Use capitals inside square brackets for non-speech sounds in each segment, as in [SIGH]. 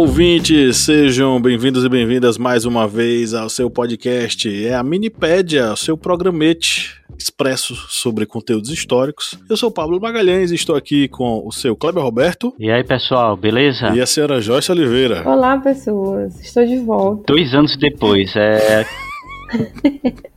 Ouvintes, sejam bem-vindos e bem-vindas mais uma vez ao seu podcast. É a Minipédia, o seu programete expresso sobre conteúdos históricos. Eu sou o Pablo Magalhães e estou aqui com o seu Kleber Roberto. E aí, pessoal, beleza? E a senhora Joyce Oliveira. Olá, pessoas, estou de volta. Dois anos depois, é. [LAUGHS]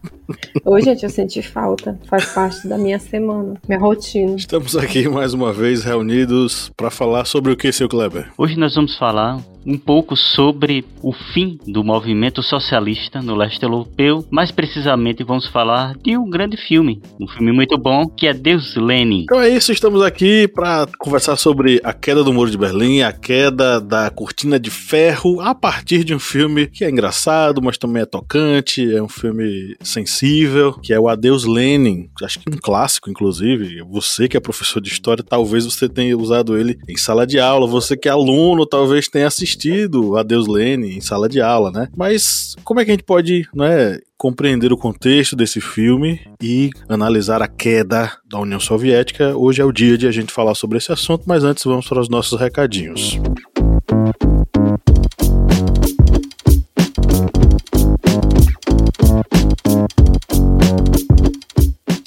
Oi, gente, eu senti falta. Faz parte da minha semana, minha rotina. Estamos aqui mais uma vez reunidos para falar sobre o que, seu Kleber? Hoje nós vamos falar um pouco sobre o fim do movimento socialista no leste europeu. Mais precisamente, vamos falar de um grande filme, um filme muito bom, que é Deus Lenin. Então é isso, estamos aqui para conversar sobre a queda do Muro de Berlim, a queda da Cortina de Ferro, a partir de um filme que é engraçado, mas também é tocante, é um filme sensível, que é o Adeus Lenin. Acho que um clássico, inclusive. Você que é professor de história, talvez você tenha usado ele em sala de aula. Você que é aluno, talvez tenha assistido assistido Adeus Lene em sala de aula, né? Mas como é que a gente pode, né, compreender o contexto desse filme e analisar a queda da União Soviética? Hoje é o dia de a gente falar sobre esse assunto, mas antes vamos para os nossos recadinhos.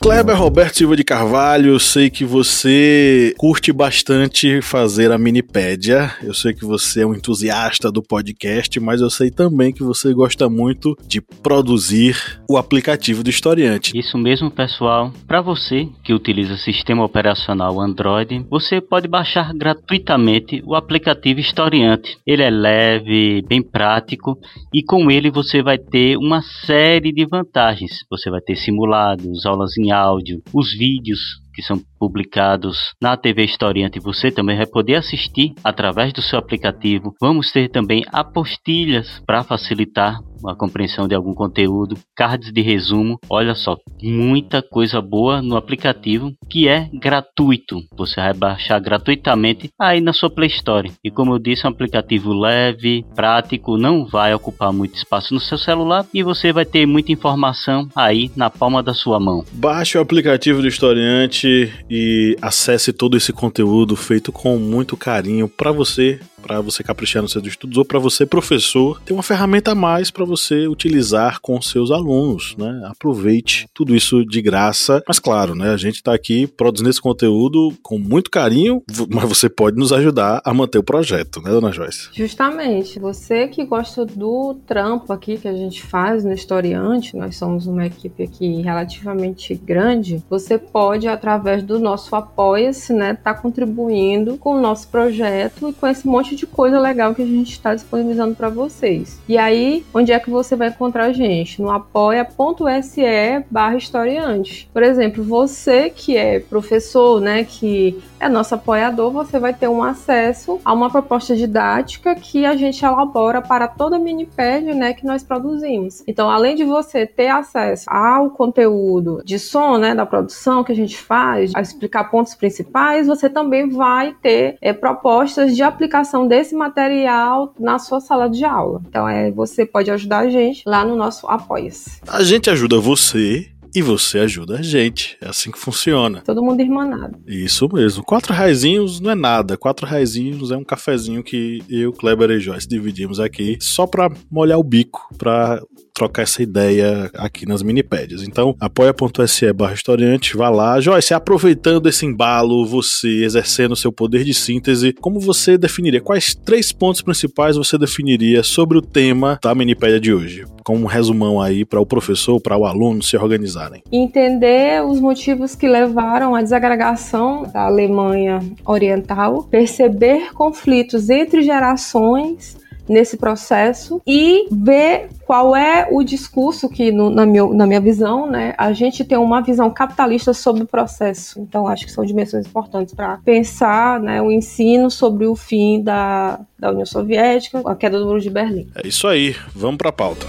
Kleber Roberto Silva de Carvalho, sei que você curte bastante fazer a minipédia. Eu sei que você é um entusiasta do podcast, mas eu sei também que você gosta muito de produzir o aplicativo do historiante. Isso mesmo, pessoal. Para você que utiliza sistema operacional Android, você pode baixar gratuitamente o aplicativo Historiante. Ele é leve, bem prático e com ele você vai ter uma série de vantagens. Você vai ter simulados, aulas em áudio, os vídeos que são publicados na TV Historiante, você também vai poder assistir através do seu aplicativo. Vamos ter também apostilhas para facilitar a compreensão de algum conteúdo, cards de resumo. Olha só, muita coisa boa no aplicativo que é gratuito. Você vai baixar gratuitamente aí na sua Play Store. E como eu disse, é um aplicativo leve, prático, não vai ocupar muito espaço no seu celular e você vai ter muita informação aí na palma da sua mão. Baixe o aplicativo do Historiante e acesse todo esse conteúdo feito com muito carinho para você para você caprichar nos seus estudos ou para você, professor, ter uma ferramenta a mais para você utilizar com seus alunos, né? Aproveite tudo isso de graça. Mas claro, né? A gente está aqui produzindo esse conteúdo com muito carinho, mas você pode nos ajudar a manter o projeto, né, dona Joyce? Justamente. Você que gosta do trampo aqui que a gente faz no Historiante, nós somos uma equipe aqui relativamente grande, você pode, através do nosso Apoia-se, né, tá contribuindo com o nosso projeto e com esse monte de coisa legal que a gente está disponibilizando para vocês. E aí, onde é que você vai encontrar a gente? No apoia.se barra historiante. Por exemplo, você que é professor, né, que é nosso apoiador, você vai ter um acesso a uma proposta didática que a gente elabora para toda a minipédia, né, que nós produzimos. Então, além de você ter acesso ao conteúdo de som, né, da produção que a gente faz, a explicar pontos principais, você também vai ter é, propostas de aplicação desse material na sua sala de aula. Então, é, você pode ajudar a gente lá no nosso Apoia-se. A gente ajuda você e você ajuda a gente. É assim que funciona. Todo mundo irmanado. Isso mesmo. Quatro raizinhos não é nada. Quatro raizinhos é um cafezinho que eu, Kleber e Joyce dividimos aqui só para molhar o bico, para trocar essa ideia aqui nas minipédias. Então, apoia.se barra historiante, vá lá. Joyce, aproveitando esse embalo, você exercendo seu poder de síntese, como você definiria? Quais três pontos principais você definiria sobre o tema da minipédia de hoje? Com um resumão aí para o professor, para o aluno se organizarem. Entender os motivos que levaram à desagregação da Alemanha Oriental, perceber conflitos entre gerações nesse processo e ver qual é o discurso que, no, na, meu, na minha visão, né, a gente tem uma visão capitalista sobre o processo. Então, acho que são dimensões importantes para pensar né, o ensino sobre o fim da, da União Soviética, a queda do Muro de Berlim. É isso aí, vamos para a pauta.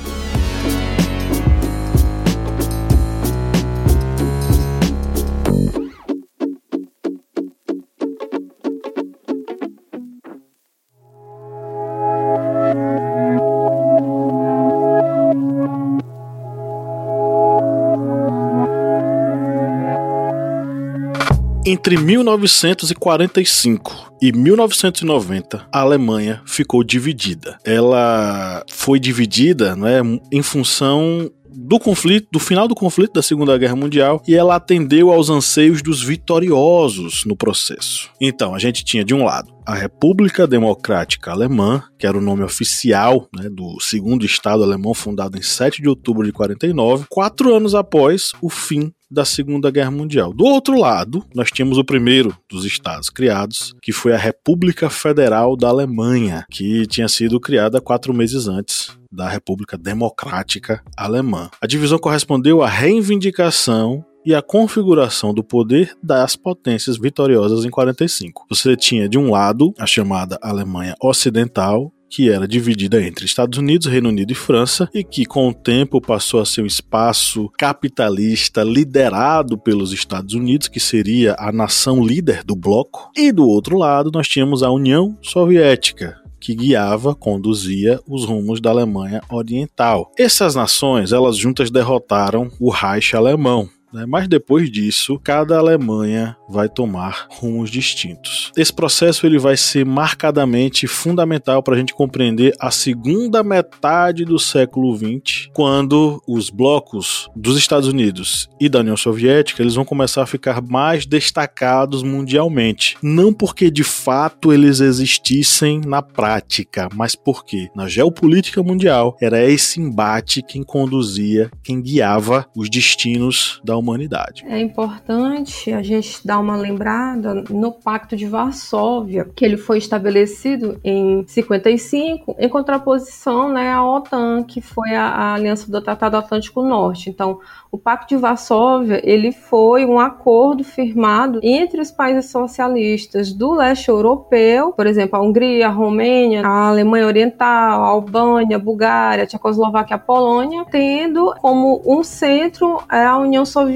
Entre 1945 e 1990, a Alemanha ficou dividida. Ela foi dividida né, em função do conflito, do final do conflito da Segunda Guerra Mundial, e ela atendeu aos anseios dos vitoriosos no processo. Então, a gente tinha de um lado a República Democrática Alemã, que era o nome oficial né, do segundo Estado alemão fundado em 7 de outubro de 49, quatro anos após o fim da Segunda Guerra Mundial. Do outro lado, nós tínhamos o primeiro dos estados criados, que foi a República Federal da Alemanha, que tinha sido criada quatro meses antes da República Democrática Alemã. A divisão correspondeu à reivindicação e a configuração do poder das potências vitoriosas em 45. Você tinha de um lado a chamada Alemanha Ocidental, que era dividida entre Estados Unidos, Reino Unido e França, e que com o tempo passou a ser um espaço capitalista liderado pelos Estados Unidos, que seria a nação líder do bloco. E do outro lado, nós tínhamos a União Soviética, que guiava, conduzia os rumos da Alemanha Oriental. Essas nações, elas juntas derrotaram o Reich alemão, né? Mas depois disso, cada Alemanha vai tomar rumos distintos. Esse processo ele vai ser marcadamente fundamental para a gente compreender a segunda metade do século XX, quando os blocos dos Estados Unidos e da União Soviética eles vão começar a ficar mais destacados mundialmente. Não porque de fato eles existissem na prática, mas porque na geopolítica mundial era esse embate quem conduzia, quem guiava os destinos da humanidade. É importante a gente dar uma lembrada no Pacto de Varsóvia, que ele foi estabelecido em 55, em contraposição né, à OTAN, que foi a, a aliança do Tratado Atlântico Norte. Então, o Pacto de Varsóvia ele foi um acordo firmado entre os países socialistas do leste europeu, por exemplo, a Hungria, a Romênia, a Alemanha Oriental, a Albânia, a Bulgária, a Tchecoslováquia, a Polônia, tendo como um centro a União Soviética.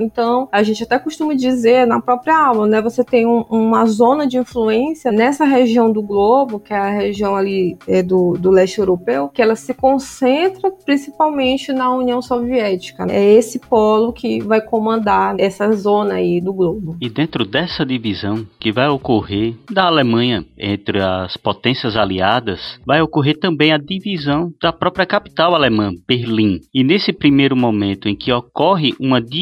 Então, a gente até costuma dizer na própria aula, né, você tem um, uma zona de influência nessa região do globo, que é a região ali é, do, do leste europeu, que ela se concentra principalmente na União Soviética. É esse polo que vai comandar essa zona aí do globo. E dentro dessa divisão que vai ocorrer da Alemanha entre as potências aliadas, vai ocorrer também a divisão da própria capital alemã, Berlim. E nesse primeiro momento em que ocorre uma divisão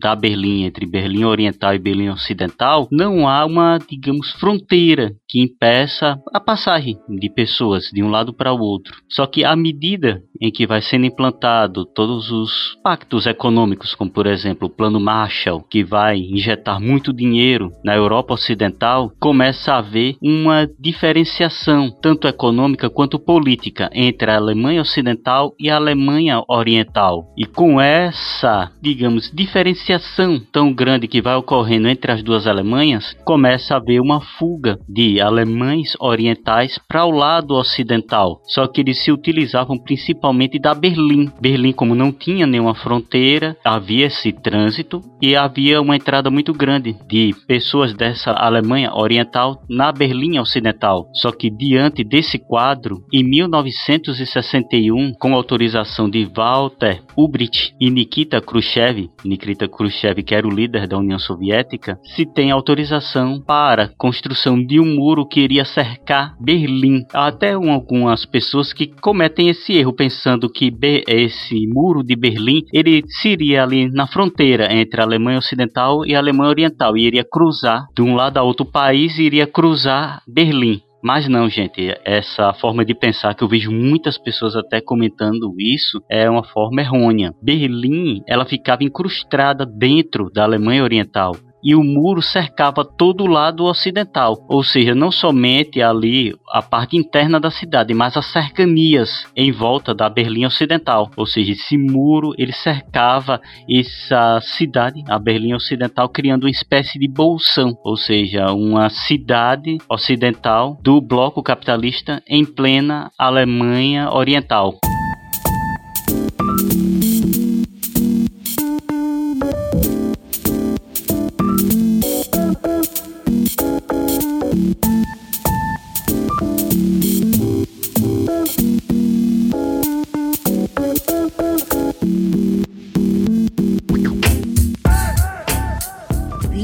da Berlim entre Berlim Oriental e Berlim Ocidental, não há uma, digamos, fronteira que impeça a passagem de pessoas de um lado para o outro. Só que à medida em que vai sendo implantado todos os pactos econômicos, como por exemplo o Plano Marshall, que vai injetar muito dinheiro na Europa Ocidental, começa a haver uma diferenciação, tanto econômica quanto política, entre a Alemanha Ocidental e a Alemanha Oriental. E com essa, digamos, diferenciação tão grande que vai ocorrendo entre as duas Alemanhas, começa a haver uma fuga de alemães orientais para o lado ocidental. Só que eles se utilizavam principalmente da Berlim. Berlim, como não tinha nenhuma fronteira, havia esse trânsito e havia uma entrada muito grande de pessoas dessa Alemanha Oriental na Berlim Ocidental. Só que diante desse quadro, em 1961, com autorização de Walter Ulbricht e Nikita Khrushchev, Nikita Khrushchev que era o líder da União Soviética, se tem autorização para a construção de um muro que iria cercar Berlim. Há até algumas pessoas que cometem esse erro pensando que esse muro de Berlim ele seria ali na fronteira entre a Alemanha Ocidental e a Alemanha Oriental e iria cruzar de um lado a outro país e iria cruzar Berlim. Mas não, gente, essa forma de pensar que eu vejo muitas pessoas até comentando isso é uma forma errônea. Berlim, ela ficava incrustada dentro da Alemanha Oriental e o muro cercava todo o lado ocidental, ou seja, não somente ali a parte interna da cidade, mas as cercanias em volta da Berlim Ocidental, ou seja, esse muro ele cercava essa cidade, a Berlim Ocidental, criando uma espécie de bolsão, ou seja, uma cidade ocidental do bloco capitalista em plena Alemanha Oriental.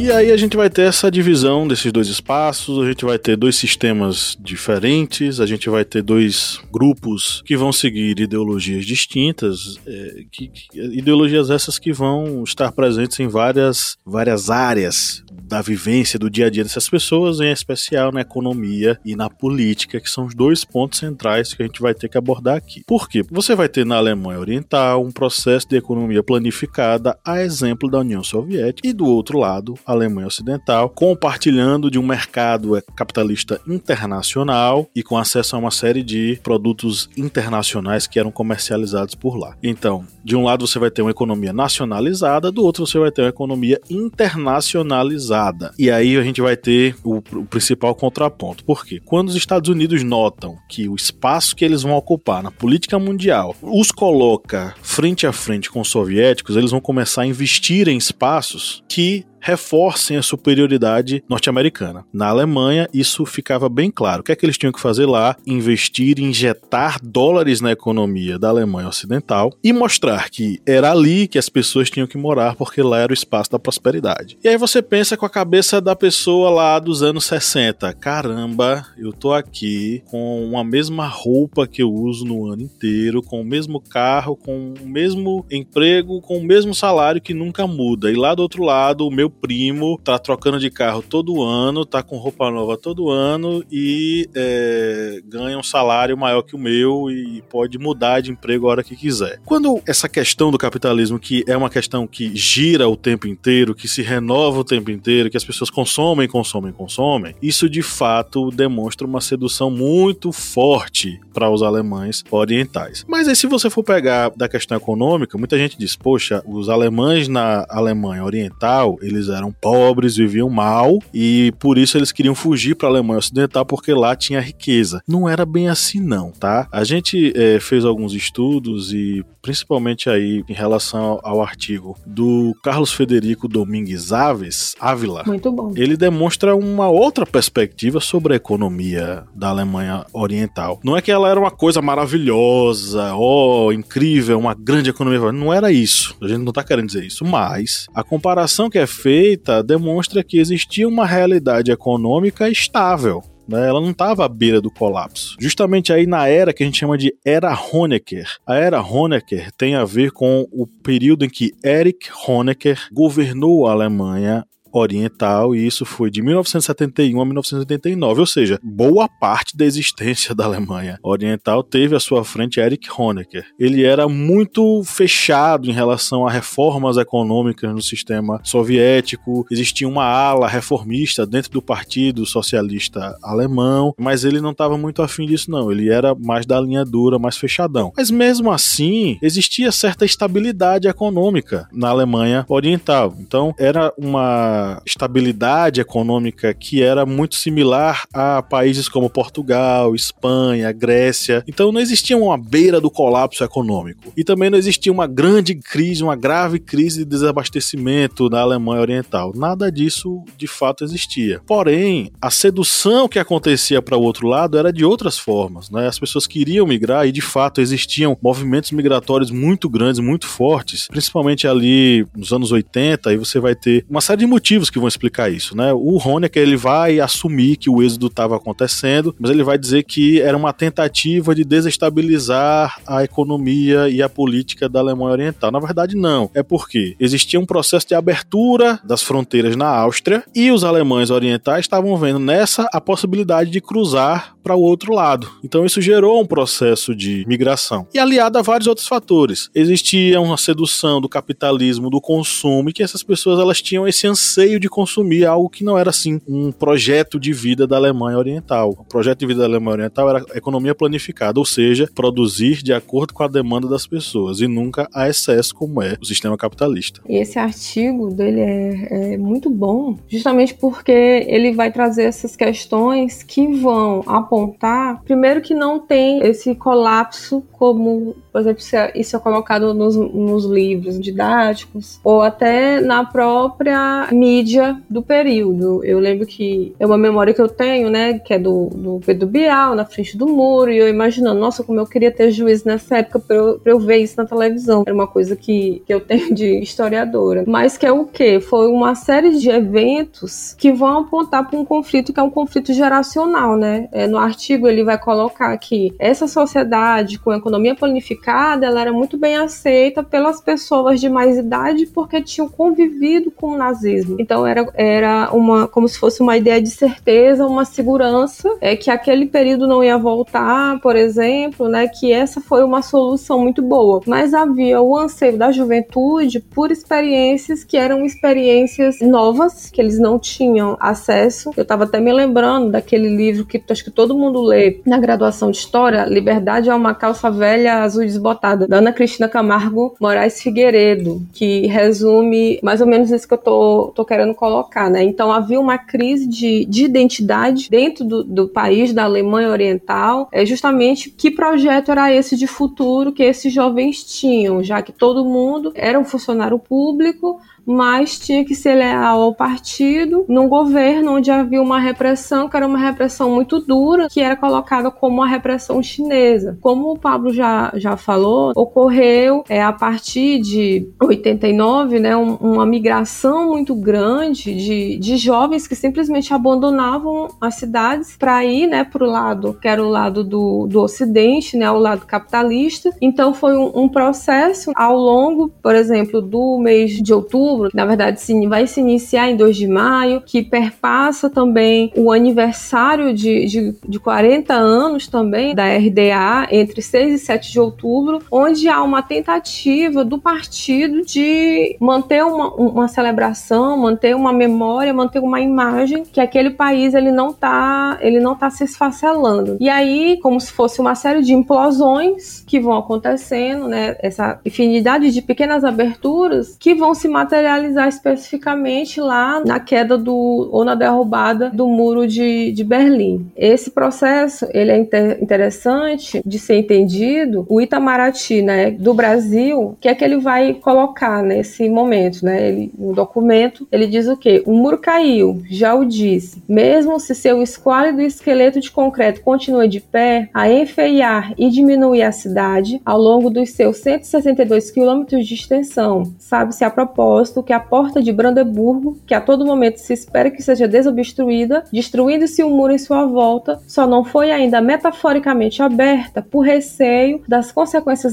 E aí a gente vai ter essa divisão desses dois espaços, a gente vai ter dois sistemas diferentes, a gente vai ter dois grupos que vão seguir ideologias distintas, é, que, que, ideologias essas que vão estar presentes em várias, várias áreas da vivência do dia a dia dessas pessoas, em especial na economia e na política, que são os dois pontos centrais que a gente vai ter que abordar aqui. Por quê? Você vai ter na Alemanha Oriental um processo de economia planificada, a exemplo da União Soviética, e do outro lado, a Alemanha Ocidental, compartilhando de um mercado capitalista internacional e com acesso a uma série de produtos internacionais que eram comercializados por lá. Então, de um lado você vai ter uma economia nacionalizada, do outro você vai ter uma economia internacionalizada. E aí a gente vai ter o, o principal contraponto. Por quê? Quando os Estados Unidos notam que o espaço que eles vão ocupar na política mundial os coloca frente a frente com os soviéticos, eles vão começar a investir em espaços que reforcem a superioridade norte-americana. Na Alemanha, isso ficava bem claro. O que é que eles tinham que fazer lá? Investir, injetar dólares na economia da Alemanha Ocidental e mostrar que era ali que as pessoas tinham que morar, porque lá era o espaço da prosperidade. E aí você pensa com a cabeça da pessoa lá dos anos 60. Caramba, eu tô aqui com a mesma roupa que eu uso no ano inteiro, com o mesmo carro, com o mesmo emprego, com o mesmo salário que nunca muda. E lá do outro lado, o meu primo tá trocando de carro todo ano, tá com roupa nova todo ano e é, ganha um salário maior que o meu e pode mudar de emprego a hora que quiser. Quando essa questão do capitalismo, que é uma questão que gira o tempo inteiro, que se renova o tempo inteiro, que as pessoas consomem, consomem, consomem, isso de fato demonstra uma sedução muito forte para os alemães orientais. Mas aí, se você for pegar da questão econômica, muita gente diz: poxa, os alemães na Alemanha Oriental eles eles eram pobres, viviam mal e por isso eles queriam fugir para a Alemanha Ocidental porque lá tinha riqueza. Não era bem assim não, tá? A gente é, fez alguns estudos e principalmente aí em relação ao artigo do Carlos Federico Domingues Aves, Ávila. Muito bom. Ele demonstra uma outra perspectiva sobre a economia da Alemanha Oriental. Não é que ela era uma coisa maravilhosa, ó, oh, incrível, uma grande economia. Não era isso. A gente não está querendo dizer isso, mas a comparação que é feita feita demonstra que existia uma realidade econômica estável. Né? Ela não estava à beira do colapso. Justamente aí na era que a gente chama de Era Honecker. A Era Honecker tem a ver com o período em que Erich Honecker governou a Alemanha oriental, e isso foi de 1971 a 1989, ou seja, boa parte da existência da Alemanha oriental teve à sua frente Erich Honecker. Ele era muito fechado em relação a reformas econômicas no sistema soviético, existia uma ala reformista dentro do Partido Socialista Alemão, mas ele não estava muito afim disso não, ele era mais da linha dura, mais fechadão. Mas mesmo assim, existia certa estabilidade econômica na Alemanha oriental. Então, era uma estabilidade econômica que era muito similar a países como Portugal, Espanha, Grécia. Então não existia uma beira do colapso econômico. E também não existia uma grande crise, uma grave crise de desabastecimento na Alemanha Oriental. Nada disso de fato existia. Porém, a sedução que acontecia para o outro lado era de outras formas. Né? As pessoas queriam migrar e de fato existiam movimentos migratórios muito grandes, muito fortes, principalmente ali nos anos 80. Aí você vai ter uma série de motivos motivos que vão explicar isso, né? O Honecker ele vai assumir que o êxodo estava acontecendo, mas ele vai dizer que era uma tentativa de desestabilizar a economia e a política da Alemanha Oriental. Na verdade, não. É porque existia um processo de abertura das fronteiras na Áustria e os alemães orientais estavam vendo nessa a possibilidade de cruzar para o outro lado. Então isso gerou um processo de migração. E aliado a vários outros fatores. Existia uma sedução do capitalismo, do consumo, e que essas pessoas elas tinham esse anseio anseio de consumir algo que não era assim um projeto de vida da Alemanha Oriental. O projeto de vida da Alemanha Oriental era economia planificada, ou seja, produzir de acordo com a demanda das pessoas e nunca a excesso como é o sistema capitalista. Esse artigo dele é, é muito bom, justamente porque ele vai trazer essas questões que vão apontar, primeiro que não tem esse colapso como por exemplo, é, isso é colocado nos, nos livros didáticos ou até na própria mídia do período. Eu lembro que é uma memória que eu tenho, né, que é do, do Pedro Bial, na frente do muro, e eu imaginando, nossa, como eu queria ter juízo nessa época para eu, pra eu ver isso na televisão. Era uma coisa que, que eu tenho de historiadora. Mas que é o quê? Foi uma série de eventos que vão apontar para um conflito que é um conflito geracional, né? É, no artigo ele vai colocar que essa sociedade com economia planificada, ela era muito bem aceita pelas pessoas de mais idade porque tinham convivido com o nazismo. Então era, era uma como se fosse uma ideia de certeza, uma segurança, é que aquele período não ia voltar, por exemplo, né? Que essa foi uma solução muito boa. Mas havia o anseio da juventude por experiências que eram experiências novas, que eles não tinham acesso. Eu estava até me lembrando daquele livro que acho que todo mundo lê na graduação de História, Liberdade é uma calça velha azul desbotada, da Ana Cristina Camargo Moraes Figueiredo, que resume mais ou menos isso que eu tô, tô querendo colocar, né? Então havia uma crise de, de identidade dentro do, do país, da Alemanha Oriental, é justamente que projeto era esse de futuro que esses jovens tinham, já que todo mundo era um funcionário público, mas tinha que ser leal ao partido num governo onde havia uma repressão que era uma repressão muito dura, que era colocada como a repressão chinesa. Como o Pablo já, já falou, ocorreu é, a partir de 89 né, um, uma migração muito grande de, de jovens que simplesmente abandonavam as cidades para ir né, para o lado que era o lado do, do ocidente, né, o lado capitalista. Então foi um, um processo ao longo, por exemplo, do mês de outubro que na verdade vai se iniciar em 2 de maio, que perpassa também o aniversário de, de, de 40 anos também da RDA, entre 6 e 7 de outubro, onde há uma tentativa do partido de manter uma, uma celebração, manter uma memória, manter uma imagem que aquele país ele não está ele não tá se esfacelando. E aí, como se fosse uma série de implosões que vão acontecendo, né? Essa infinidade de pequenas aberturas que vão se materializar especificamente lá na queda do ou na derrubada do muro de, de Berlim. Esse processo ele é inter, interessante de ser entendido. O Itamaraty, né, do Brasil, que é que ele vai colocar nesse momento, né? Ele, no documento ele diz o quê? O muro caiu, já o disse. Mesmo se seu esquálido esqueleto de concreto continua de pé, a enfeiar e diminuir a cidade ao longo dos seus 162 quilômetros de extensão. Sabe-se a propósito que a porta de Brandeburgo, que a todo momento se espera que seja desobstruída, destruindo-se o um muro em sua volta, só não foi ainda metaforicamente aberta por receio das consequências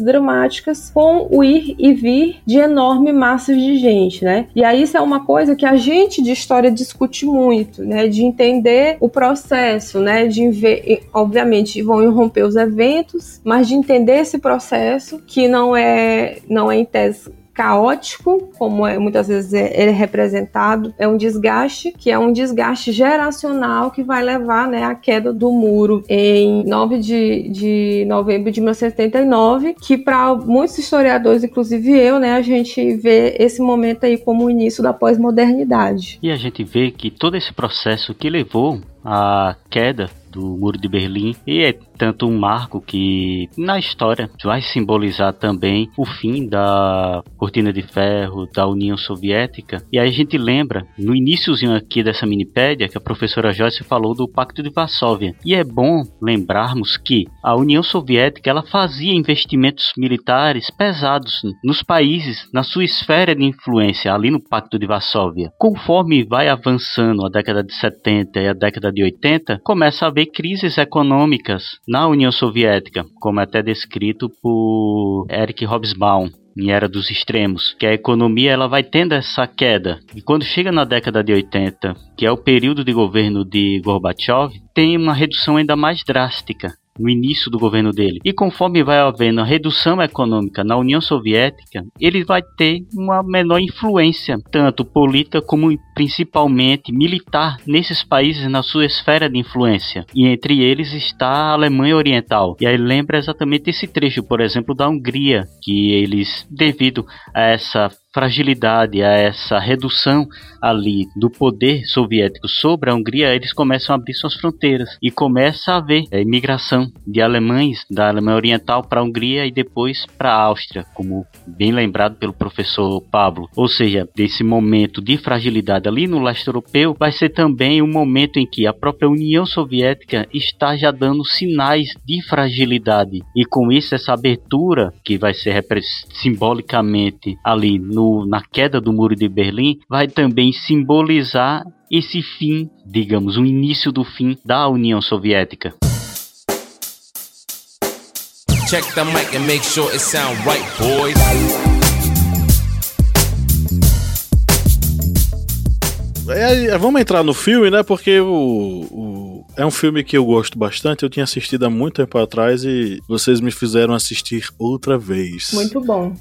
dramáticas com o ir e vir de enorme massas de gente, né? E aí isso é uma coisa que a gente de história discute muito, né? De entender o processo, né? De ver, obviamente vão irromper os eventos, mas de entender esse processo que não é não é em tese caótico, como é, muitas vezes é, ele é representado, é um desgaste, que é um desgaste geracional que vai levar né, à queda do muro em 9 de, de novembro de 1979, que para muitos historiadores, inclusive eu, né, a gente vê esse momento aí como o início da pós-modernidade. E a gente vê que todo esse processo que levou à queda do Muro de Berlim e é tanto um marco que na história vai simbolizar também o fim da cortina de ferro da União Soviética. E aí a gente lembra no iníciozinho aqui dessa minipédia que a professora Joyce falou do Pacto de Varsóvia. E é bom lembrarmos que a União Soviética ela fazia investimentos militares pesados nos países na sua esfera de influência ali no Pacto de Varsóvia. Conforme vai avançando a década de 70 e a década de 80, começa a haver crises econômicas na União Soviética, como é até descrito por Eric Hobsbawm em Era dos Extremos, que a economia ela vai tendo essa queda. E quando chega na década de 80, que é o período de governo de Gorbachev, tem uma redução ainda mais drástica no início do governo dele. E conforme vai havendo a redução econômica na União Soviética, ele vai ter uma menor influência, tanto política como principalmente militar, nesses países na sua esfera de influência. E entre eles está a Alemanha Oriental. E aí lembra exatamente esse trecho, por exemplo, da Hungria, que eles, devido a essa fragilidade, a essa redução ali do poder soviético sobre a Hungria, eles começam a abrir suas fronteiras e começa a haver a imigração de alemães da Alemanha Oriental para a Hungria e depois para a Áustria, como bem lembrado pelo professor Pablo. Ou seja, desse momento de fragilidade ali no leste europeu, vai ser também um momento em que a própria União Soviética está já dando sinais de fragilidade e com isso essa abertura que vai ser simbolicamente ali no, na queda do muro de Berlim vai também simbolizar esse fim, digamos, o início do fim da União Soviética. Check the mic and make sure it sound right, boys. É, vamos entrar no filme, né? Porque o, o é um filme que eu gosto bastante. Eu tinha assistido há muito tempo atrás e vocês me fizeram assistir outra vez. Muito bom.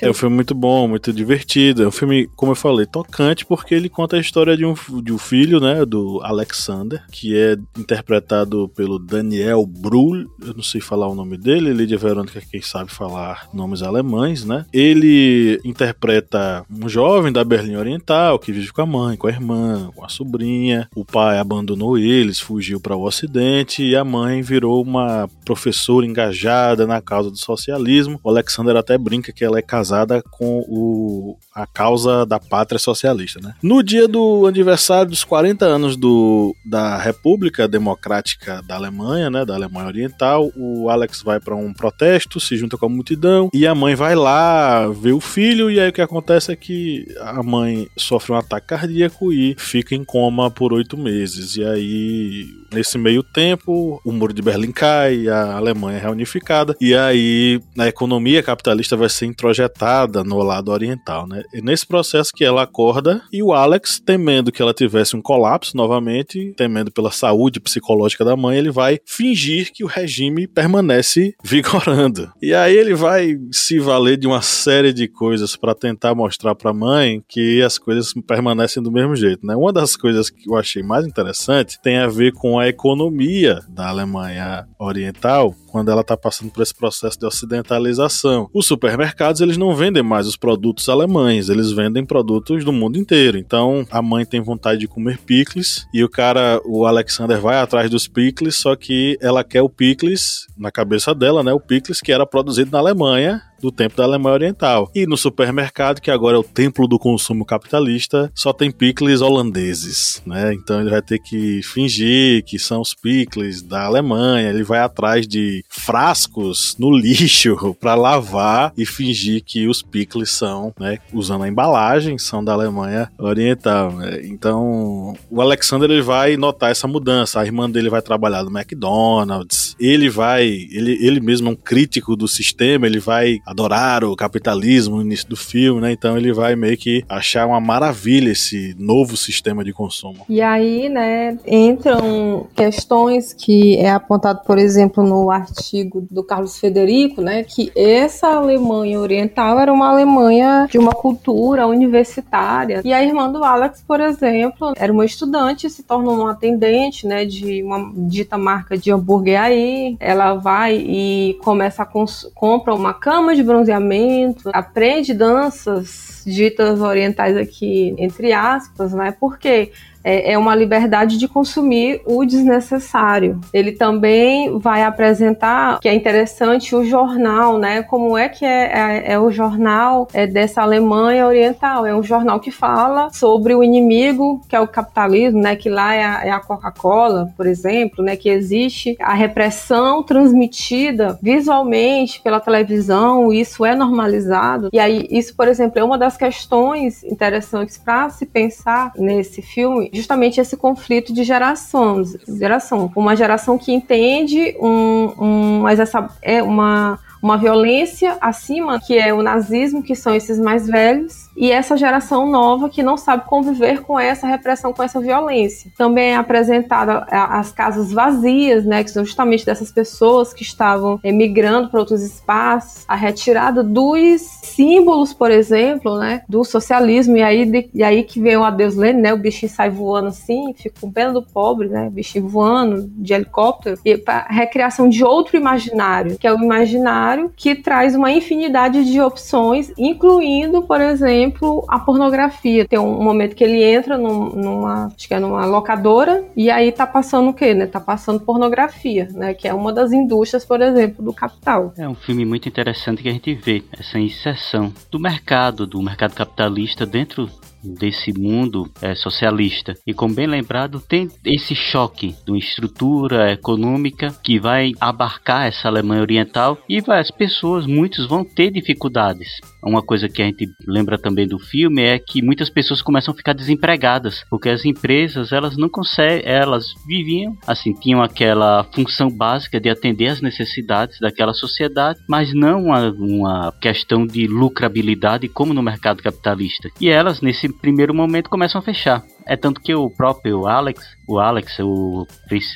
É um filme muito bom, muito divertido. É um filme, como eu falei, tocante porque ele conta a história de um, de um filho, né, do Alexander, que é interpretado pelo Daniel Brühl. Eu não sei falar o nome dele. Lídia Verônica, quem sabe falar nomes alemães, né? Ele interpreta um jovem da Berlim Oriental que vive com a mãe, com a irmã, com a sobrinha. O pai abandonou ele fugiu para o Ocidente e a mãe virou uma professora engajada na causa do socialismo. O Alexander até brinca que ela é casada com o, a causa da pátria socialista. Né? No dia do aniversário dos 40 anos do, da República Democrática da Alemanha, né, da Alemanha Oriental, o Alex vai para um protesto, se junta com a multidão e a mãe vai lá ver o filho e aí o que acontece é que a mãe sofre um ataque cardíaco e fica em coma por oito meses. E aí nesse meio tempo o muro de Berlim cai, a Alemanha é reunificada e aí a economia capitalista vai ser introjetada no lado oriental, né? E nesse processo que ela acorda e o Alex, temendo que ela tivesse um colapso novamente, temendo pela saúde psicológica da mãe, ele vai fingir que o regime permanece [LAUGHS] vigorando. E aí ele vai se valer de uma série de coisas para tentar mostrar para a mãe que as coisas permanecem do mesmo jeito, né? Uma das coisas que eu achei mais interessante tem a ver com a economia da Alemanha Oriental quando ela está passando por esse processo de ocidentalização. Os supermercados eles não vendem mais os produtos alemães, eles vendem produtos do mundo inteiro. Então a mãe tem vontade de comer picles e o cara, o Alexander vai atrás dos picles, só que ela quer o picles na cabeça dela, né? O picles que era produzido na Alemanha do tempo da Alemanha Oriental. E no supermercado, que agora é o templo do consumo capitalista, só tem picles holandeses, né? Então ele vai ter que fingir que são os picles da Alemanha, ele vai atrás de frascos no lixo [LAUGHS] para lavar e fingir que os picles são, né, usando a embalagem, são da Alemanha Oriental. Né? Então, o Alexander ele vai notar essa mudança. A irmã dele vai trabalhar no McDonald's. Ele vai, ele, ele mesmo é um crítico do sistema, ele vai adorar o capitalismo no início do filme, né? Então ele vai meio que achar uma maravilha esse novo sistema de consumo. E aí, né, entram questões que é apontado, por exemplo, no artigo do Carlos Federico, né, que essa Alemanha oriental era uma Alemanha de uma cultura universitária. E a irmã do Alex, por exemplo, era uma estudante, se tornou uma atendente, né, de uma dita marca de hambúrguer aí. Ela vai e começa a compra uma cama de bronzeamento, aprende danças ditas orientais aqui, entre aspas, né? Porque é, é uma liberdade de consumir o desnecessário. Ele também vai apresentar, que é interessante, o jornal, né? Como é que é, é, é o jornal é dessa Alemanha Oriental? É um jornal que fala sobre o inimigo, que é o capitalismo, né? Que lá é a, é a Coca-Cola, por exemplo, né? Que existe a repressão transmitida visualmente pela televisão, isso é normalizado. E aí, isso, por exemplo, é uma das questões interessantes para se pensar nesse filme, justamente esse conflito de gerações, geração, uma geração que entende um, um mas essa é uma uma violência acima, que é o nazismo, que são esses mais velhos, e essa geração nova que não sabe conviver com essa repressão, com essa violência. Também é apresentada as casas vazias, né, que são justamente dessas pessoas que estavam emigrando para outros espaços, a retirada dos símbolos, por exemplo, né, do socialismo, e aí, de, e aí que vem o adeus Lenin, né, o bichinho sai voando assim, fica com pena do pobre, né, bichinho voando de helicóptero, e para recriação de outro imaginário, que é o imaginário publicitário que traz uma infinidade de opções, incluindo, por exemplo, a pornografia. Tem um momento que ele entra num, numa, acho que é numa locadora e aí tá passando o quê, né? Tá passando pornografia, né? Que é uma das indústrias, por exemplo, do capital. É um filme muito interessante que a gente vê essa inserção do mercado, do mercado capitalista dentro desse mundo é, socialista. E como bem lembrado, tem esse choque de uma estrutura econômica que vai abarcar essa Alemanha Oriental e vai, as pessoas, muitos vão ter dificuldades. Uma coisa que a gente lembra também do filme é que muitas pessoas começam a ficar desempregadas, porque as empresas elas não conseguem, elas viviam assim, tinham aquela função básica de atender às necessidades daquela sociedade, mas não uma, uma questão de lucrabilidade como no mercado capitalista. E elas nesse primeiro momento começam a fechar. É tanto que o próprio Alex, o Alex, o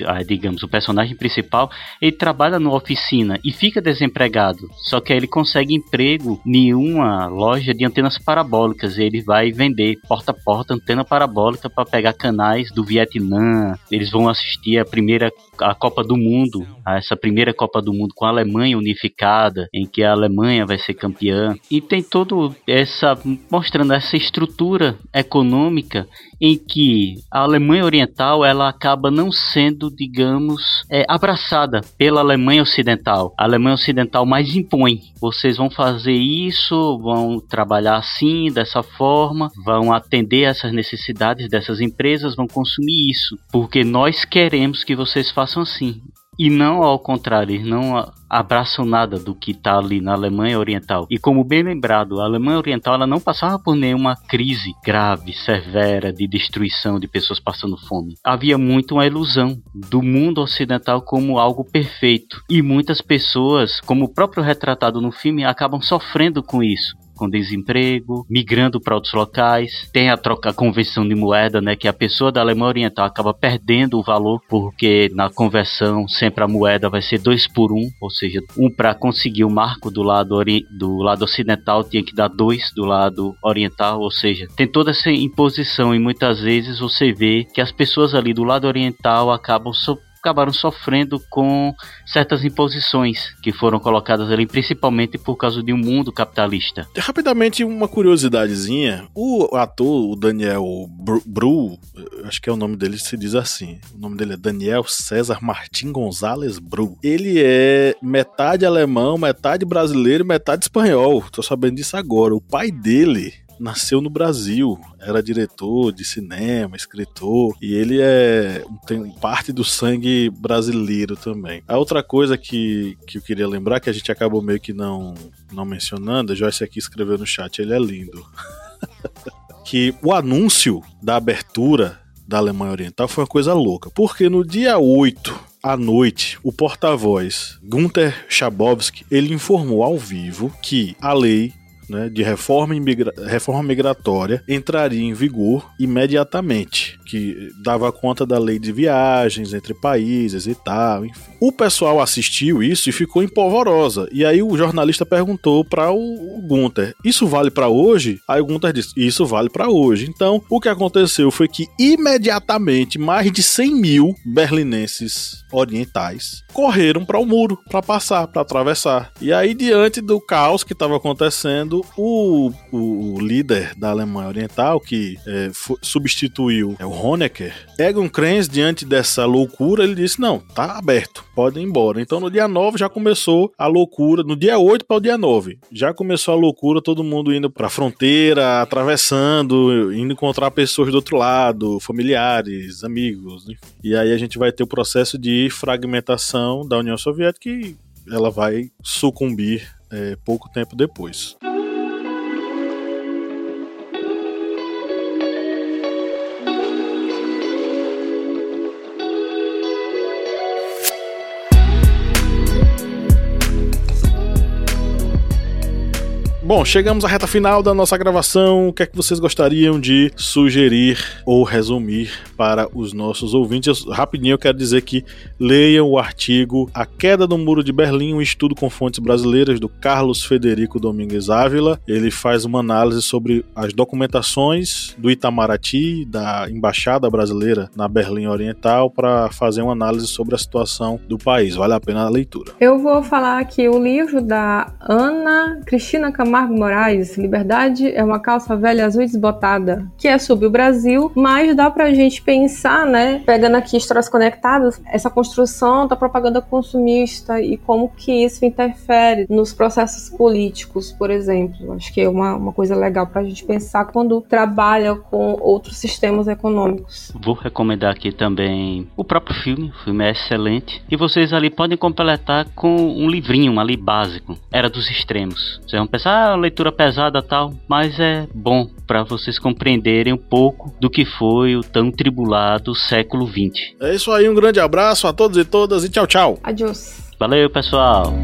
ah, digamos, o personagem principal, ele trabalha numa oficina e fica desempregado. Só que aí ele consegue emprego em uma loja de antenas parabólicas. Ele vai vender porta a porta antena parabólica para pegar canais do Vietnã. Eles vão assistir a primeira a Copa do Mundo, essa primeira Copa do Mundo com a Alemanha unificada, em que a Alemanha vai ser campeã. E tem todo essa mostrando essa estrutura econômica em que a Alemanha Oriental ela acaba não sendo, digamos, é, abraçada pela Alemanha Ocidental. A Alemanha Ocidental mais impõe. Vocês vão fazer isso, vão trabalhar assim, dessa forma, vão atender essas necessidades dessas empresas, vão consumir isso, porque nós queremos que vocês façam assim. E não ao contrário, eles não abraçam nada do que está ali na Alemanha Oriental. E como bem lembrado, a Alemanha Oriental ela não passava por nenhuma crise grave, severa, de destruição de pessoas passando fome. Havia muito uma ilusão do mundo ocidental como algo perfeito. E muitas pessoas, como o próprio retratado no filme, acabam sofrendo com isso com desemprego, migrando para outros locais. Tem a troca, a conversão de moeda, né, que a pessoa da Alemanha Oriental acaba perdendo o valor porque na conversão sempre a moeda vai ser dois por um, ou seja, um para conseguir o marco do lado do lado ocidental tinha que dar dois do lado oriental, ou seja, tem toda essa imposição e muitas vezes você vê que as pessoas ali do lado oriental acabam so acabaram sofrendo com certas imposições que foram colocadas ali, principalmente por causa de um mundo capitalista. Rapidamente, uma curiosidadezinha: o ator, o Daniel Bru, acho que é o nome dele, se diz assim. O nome dele é Daniel César Martim Gonzalez Bru. Ele é metade alemão, metade brasileiro, metade espanhol. Tô sabendo disso agora. O pai dele nasceu no Brasil, era diretor de cinema, escritor, e ele é tem parte do sangue brasileiro também. A outra coisa que, que eu queria lembrar, que a gente acabou meio que não, não mencionando, a Joyce aqui escreveu no chat, ele é lindo. [LAUGHS] que o anúncio da abertura da Alemanha Oriental foi uma coisa louca, porque no dia 8 à noite, o porta-voz Gunther Schabowski, ele informou ao vivo que a lei né, de reforma, reforma migratória entraria em vigor imediatamente, que dava conta da lei de viagens entre países e tal, enfim. O pessoal assistiu isso e ficou empolvorosa. E aí o jornalista perguntou para o Gunther: "Isso vale para hoje?" Aí o Gunther disse: "Isso vale para hoje." Então, o que aconteceu foi que imediatamente mais de 100 mil berlinenses orientais correram para o muro para passar, para atravessar. E aí diante do caos que estava acontecendo, o, o, líder da Alemanha Oriental, que é, substituiu é, o Honecker, Egon Krenz, diante dessa loucura, ele disse: Não, tá aberto, pode ir embora. Então no dia 9 já começou a loucura, no dia 8 para o dia 9, já começou a loucura, todo mundo indo para a fronteira, atravessando, indo encontrar pessoas do outro lado, familiares, amigos. Enfim. E aí a gente vai ter o processo de fragmentação da União Soviética e ela vai sucumbir é, pouco tempo depois. Bom, chegamos à reta final da nossa gravação. O que é que vocês gostariam de sugerir ou resumir para os nossos ouvintes? Eu, rapidinho eu quero dizer que leiam o artigo A Queda do Muro de Berlim, um estudo com fontes brasileiras do Carlos Federico Domingues Ávila. Ele faz uma análise sobre as documentações do Itamaraty, da embaixada brasileira na Berlim Oriental, para fazer uma análise sobre a situação do país. Vale a pena a leitura. Eu vou falar aqui o livro da Ana Cristina Camargo Moraes, Liberdade é uma calça velha azul desbotada, que é sobre o Brasil, mas dá pra gente pensar, né, pegando aqui histórias conectadas, essa construção da propaganda consumista e como que isso interfere nos processos políticos, por exemplo. Acho que é uma, uma coisa legal pra gente pensar quando trabalha com outros sistemas econômicos. Vou recomendar aqui também o próprio filme, o filme é excelente, e vocês ali podem completar com um livrinho ali básico, Era dos Extremos. Vocês vão pensar, ah, leitura pesada tal, mas é bom para vocês compreenderem um pouco do que foi o tão tribulado século XX. É isso aí, um grande abraço a todos e todas e tchau, tchau. Adiós. Valeu, pessoal.